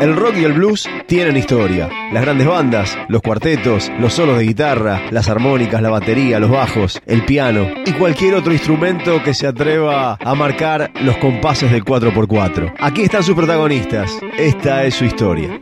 El rock y el blues tienen historia. Las grandes bandas, los cuartetos, los solos de guitarra, las armónicas, la batería, los bajos, el piano y cualquier otro instrumento que se atreva a marcar los compases del 4x4. Aquí están sus protagonistas. Esta es su historia.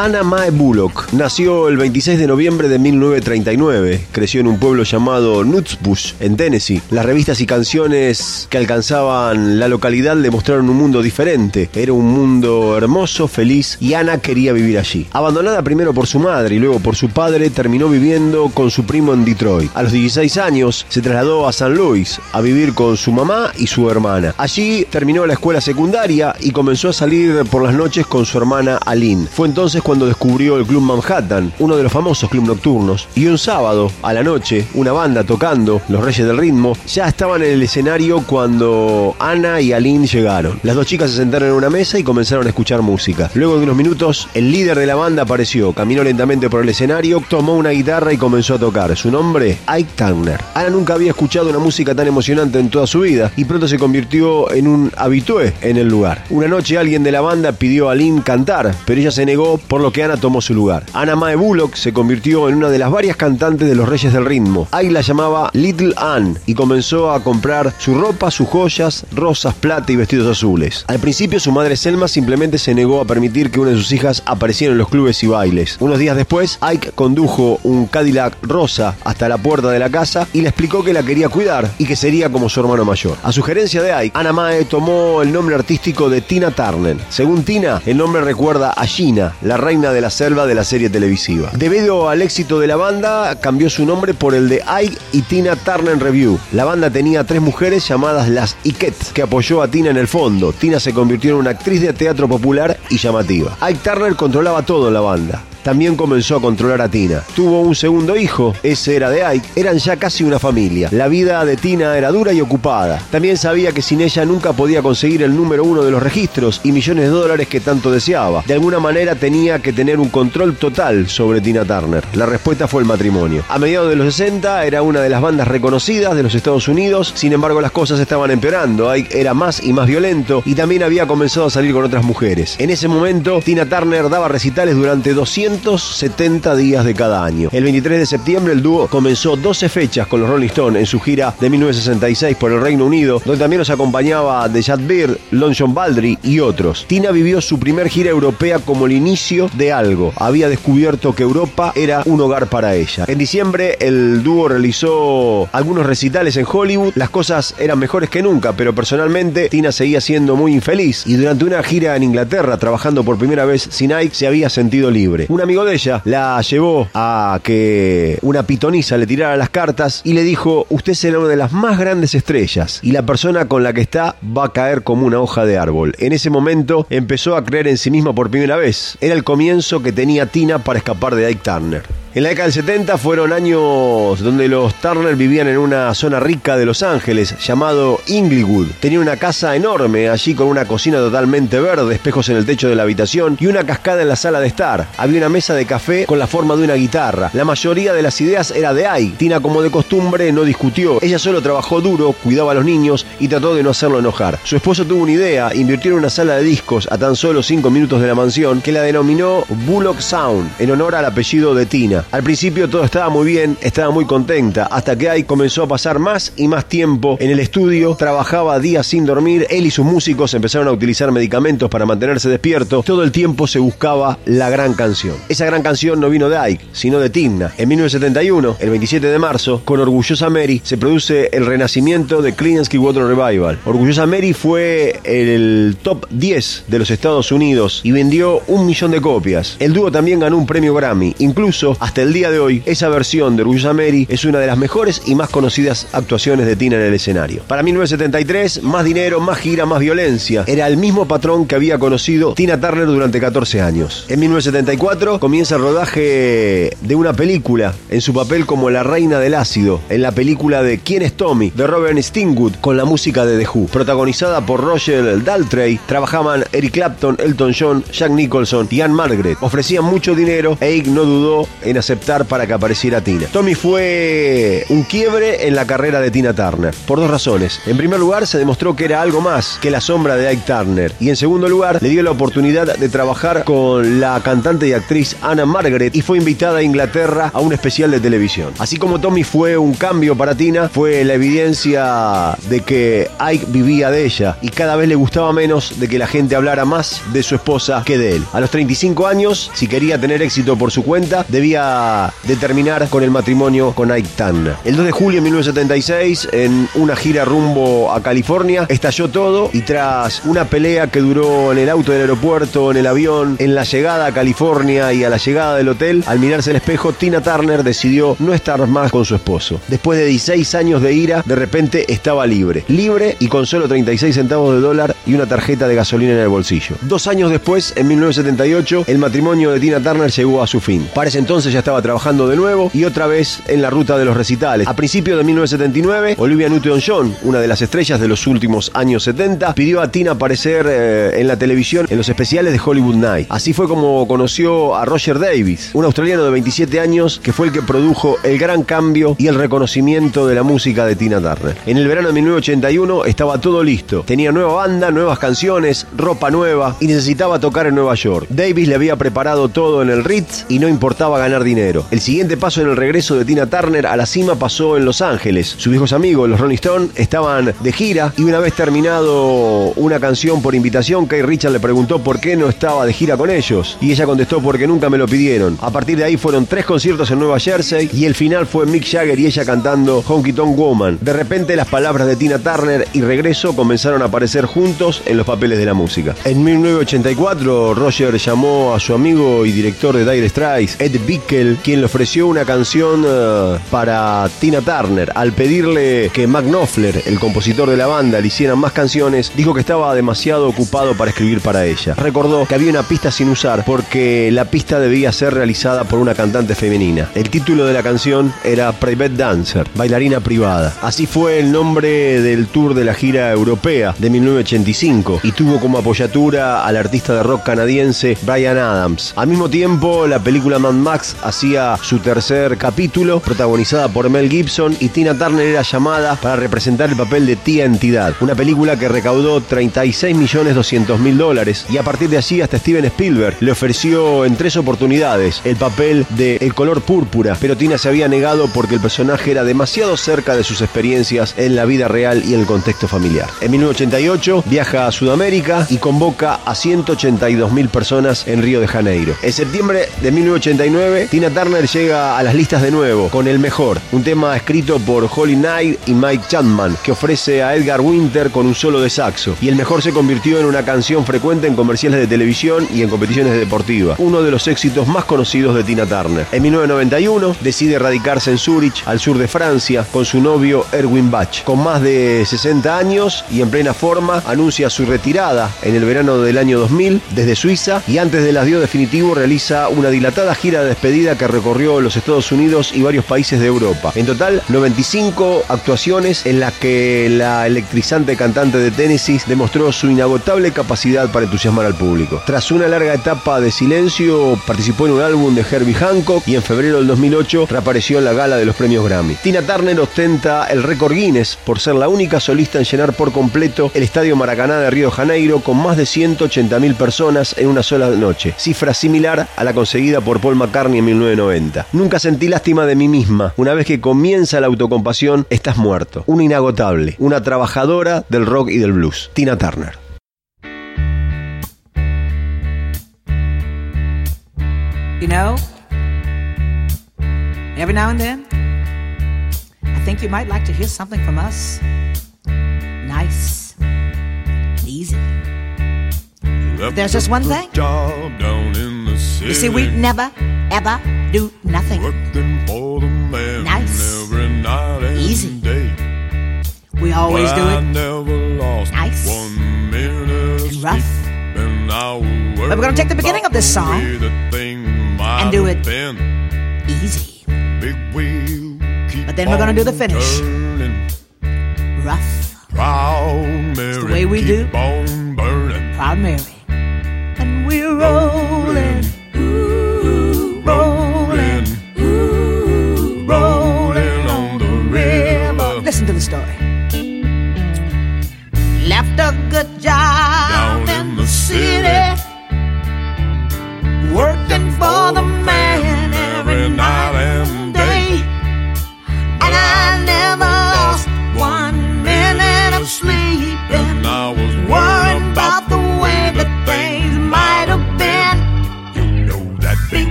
Anna Mae Bullock nació el 26 de noviembre de 1939. Creció en un pueblo llamado Nutsbush, en Tennessee. Las revistas y canciones que alcanzaban la localidad le mostraron un mundo diferente. Era un mundo hermoso, feliz y Anna quería vivir allí. Abandonada primero por su madre y luego por su padre, terminó viviendo con su primo en Detroit. A los 16 años se trasladó a San Luis a vivir con su mamá y su hermana. Allí terminó la escuela secundaria y comenzó a salir por las noches con su hermana Aline. Fue entonces cuando descubrió el Club Manhattan, uno de los famosos club nocturnos, y un sábado a la noche, una banda tocando, Los Reyes del Ritmo, ya estaban en el escenario cuando Ana y Aline llegaron. Las dos chicas se sentaron en una mesa y comenzaron a escuchar música. Luego de unos minutos, el líder de la banda apareció, caminó lentamente por el escenario, tomó una guitarra y comenzó a tocar. Su nombre, Ike Turner. Ana nunca había escuchado una música tan emocionante en toda su vida y pronto se convirtió en un habitué en el lugar. Una noche alguien de la banda pidió a Aline cantar, pero ella se negó lo que Ana tomó su lugar. Ana Mae Bullock se convirtió en una de las varias cantantes de los Reyes del Ritmo. Ike la llamaba Little Ann y comenzó a comprar su ropa, sus joyas, rosas, plata y vestidos azules. Al principio su madre Selma simplemente se negó a permitir que una de sus hijas apareciera en los clubes y bailes. Unos días después, Ike condujo un Cadillac rosa hasta la puerta de la casa y le explicó que la quería cuidar y que sería como su hermano mayor. A sugerencia de Ike, Ana Mae tomó el nombre artístico de Tina Turner. Según Tina, el nombre recuerda a Gina, la reina de la selva de la serie televisiva. Debido al éxito de la banda, cambió su nombre por el de Ike y Tina Turner Review. La banda tenía tres mujeres llamadas las Iket, que apoyó a Tina en el fondo. Tina se convirtió en una actriz de teatro popular y llamativa. Ike Turner controlaba todo en la banda también comenzó a controlar a Tina. Tuvo un segundo hijo, ese era de Ike, eran ya casi una familia. La vida de Tina era dura y ocupada. También sabía que sin ella nunca podía conseguir el número uno de los registros y millones de dólares que tanto deseaba. De alguna manera tenía que tener un control total sobre Tina Turner. La respuesta fue el matrimonio. A mediados de los 60 era una de las bandas reconocidas de los Estados Unidos, sin embargo las cosas estaban empeorando. Ike era más y más violento y también había comenzado a salir con otras mujeres. En ese momento, Tina Turner daba recitales durante 200 270 días de cada año. El 23 de septiembre el dúo comenzó 12 fechas con los Rolling Stones en su gira de 1966 por el Reino Unido, donde también los acompañaba The Chad Beard, Lon John Baldry y otros. Tina vivió su primer gira europea como el inicio de algo. Había descubierto que Europa era un hogar para ella. En diciembre el dúo realizó algunos recitales en Hollywood. Las cosas eran mejores que nunca, pero personalmente Tina seguía siendo muy infeliz y durante una gira en Inglaterra trabajando por primera vez sin Ike se había sentido libre. Amigo de ella la llevó a que una pitonisa le tirara las cartas y le dijo, usted será una de las más grandes estrellas y la persona con la que está va a caer como una hoja de árbol. En ese momento empezó a creer en sí misma por primera vez. Era el comienzo que tenía Tina para escapar de Ike Turner. En la década del 70 fueron años donde los Turner vivían en una zona rica de Los Ángeles llamado Inglewood. Tenía una casa enorme allí con una cocina totalmente verde, espejos en el techo de la habitación y una cascada en la sala de estar. Había una mesa de café con la forma de una guitarra. La mayoría de las ideas era de Ike. Tina, como de costumbre, no discutió. Ella solo trabajó duro, cuidaba a los niños y trató de no hacerlo enojar. Su esposo tuvo una idea, invirtió en una sala de discos a tan solo 5 minutos de la mansión que la denominó Bullock Sound en honor al apellido de Tina. Al principio todo estaba muy bien, estaba muy contenta, hasta que Ike comenzó a pasar más y más tiempo en el estudio, trabajaba días sin dormir, él y sus músicos empezaron a utilizar medicamentos para mantenerse despiertos, todo el tiempo se buscaba la gran canción. Esa gran canción no vino de Ike, sino de Tina. En 1971, el 27 de marzo, con Orgullosa Mary, se produce el renacimiento de Creedence Water Revival. Orgullosa Mary fue el top 10 de los Estados Unidos y vendió un millón de copias. El dúo también ganó un premio Grammy. Incluso, hasta el día de hoy, esa versión de Orgullosa Mary es una de las mejores y más conocidas actuaciones de Tina en el escenario. Para 1973, más dinero, más gira, más violencia. Era el mismo patrón que había conocido Tina Turner durante 14 años. En 1974 comienza el rodaje de una película en su papel como la reina del ácido, en la película de ¿Quién es Tommy? de Robert Stingwood con la música de The Who. Protagonizada por Roger Daltrey, trabajaban Eric Clapton, Elton John, Jack Nicholson y Anne Margaret. Ofrecían mucho dinero e Ike no dudó en aceptar para que apareciera Tina. Tommy fue un quiebre en la carrera de Tina Turner, por dos razones. En primer lugar, se demostró que era algo más que la sombra de Ike Turner. Y en segundo lugar, le dio la oportunidad de trabajar con la cantante y actriz Anna Margaret y fue invitada a Inglaterra a un especial de televisión. Así como Tommy fue un cambio para Tina, fue la evidencia de que Ike vivía de ella y cada vez le gustaba menos de que la gente hablara más de su esposa que de él. A los 35 años, si quería tener éxito por su cuenta, debía determinar con el matrimonio con Ike Turner. El 2 de julio de 1976, en una gira rumbo a California, estalló todo y tras una pelea que duró en el auto del aeropuerto, en el avión, en la llegada a California y a la llegada del hotel, al mirarse al espejo, Tina Turner decidió no estar más con su esposo. Después de 16 años de ira, de repente estaba libre. Libre y con solo 36 centavos de dólar y una tarjeta de gasolina en el bolsillo. Dos años después, en 1978, el matrimonio de Tina Turner llegó a su fin. Para entonces ya estaba trabajando de nuevo y otra vez en la ruta de los recitales. A principios de 1979, Olivia Newton-John, una de las estrellas de los últimos años 70, pidió a Tina aparecer eh, en la televisión en los especiales de Hollywood Night. Así fue como conoció a Roger Davis, un australiano de 27 años que fue el que produjo el gran cambio y el reconocimiento de la música de Tina Turner. En el verano de 1981 estaba todo listo. Tenía nueva banda, nuevas canciones, ropa nueva y necesitaba tocar en Nueva York. Davis le había preparado todo en el Ritz y no importaba ganar dinero. El siguiente paso en el regreso de Tina Turner a la cima pasó en Los Ángeles. Sus viejos amigos, los Rolling Stones, estaban de gira y una vez terminado una canción por invitación, Kay Richard le preguntó por qué no estaba de gira con ellos y ella contestó porque nunca me lo pidieron. A partir de ahí fueron tres conciertos en Nueva Jersey y el final fue Mick Jagger y ella cantando Honky Tonk Woman. De repente las palabras de Tina Turner y regreso comenzaron a aparecer juntos en los papeles de la música. En 1984 Roger llamó a su amigo y director de Dire Straits, Ed Quien le ofreció una canción eh, para Tina Turner. Al pedirle que Mac Knopfler, el compositor de la banda, le hiciera más canciones, dijo que estaba demasiado ocupado para escribir para ella. Recordó que había una pista sin usar porque la pista debía ser realizada por una cantante femenina. El título de la canción era Private Dancer, bailarina privada. Así fue el nombre del tour de la gira europea de 1985 y tuvo como apoyatura al artista de rock canadiense Brian Adams. Al mismo tiempo, la película Mad Max hacía su tercer capítulo, protagonizada por Mel Gibson, y Tina Turner era llamada para representar el papel de Tía Entidad, una película que recaudó 36 millones 200 mil dólares y a partir de allí hasta Steven Spielberg le ofreció en tres oportunidades el papel de El color púrpura, pero Tina se había negado porque el personaje era demasiado cerca de sus experiencias en la vida real y el contexto familiar. En 1988 viaja a Sudamérica y convoca a 182 mil personas en Río de Janeiro. En septiembre de 1989, Tina Turner llega a las listas de nuevo con El Mejor, un tema escrito por Holly Knight y Mike Chapman, que ofrece a Edgar Winter con un solo de saxo. Y El Mejor se convirtió en una canción frecuente en comerciales de televisión y en competiciones deportivas, uno de los éxitos más conocidos de Tina Turner. En 1991 decide radicarse en Zurich, al sur de Francia, con su novio Erwin Bach. Con más de 60 años y en plena forma, anuncia su retirada en el verano del año 2000 desde Suiza y antes del adiós definitivo realiza una dilatada gira de despedida que recorrió los Estados Unidos y varios países de Europa. En total, 95 actuaciones en las que la electrizante cantante de Tennessee demostró su inagotable capacidad para entusiasmar al público. Tras una larga etapa de silencio, participó en un álbum de Herbie Hancock y en febrero del 2008 reapareció en la gala de los premios Grammy. Tina Turner ostenta el récord Guinness por ser la única solista en llenar por completo el Estadio Maracaná de Río de Janeiro con más de 180.000 personas en una sola noche, cifra similar a la conseguida por Paul McCartney en 1990. Nunca sentí lástima de mí misma. Una vez que comienza la autocompasión, estás muerto. Una inagotable, una trabajadora del rock y del blues. Tina Turner. You know, every now and then, I think you might like to hear something from us. Nice, easy. There's just one thing. You see, we never, ever do nothing. Working for the man nice. every night and Easy. day. We always do it. nice. and rough. we're going to take the beginning of this song and do it easy. but then we're going to do the finish. Rough. Proud Mary. It's the way we do. Proud Mary. And we're oh. all.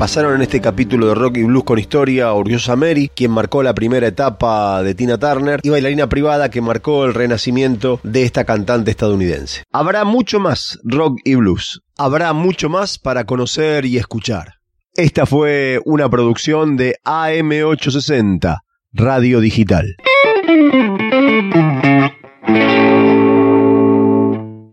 Pasaron en este capítulo de Rock y Blues con historia Orgullosa Mary, quien marcó la primera etapa de Tina Turner, y bailarina privada que marcó el renacimiento de esta cantante estadounidense. Habrá mucho más rock y blues. Habrá mucho más para conocer y escuchar. Esta fue una producción de AM860, Radio Digital.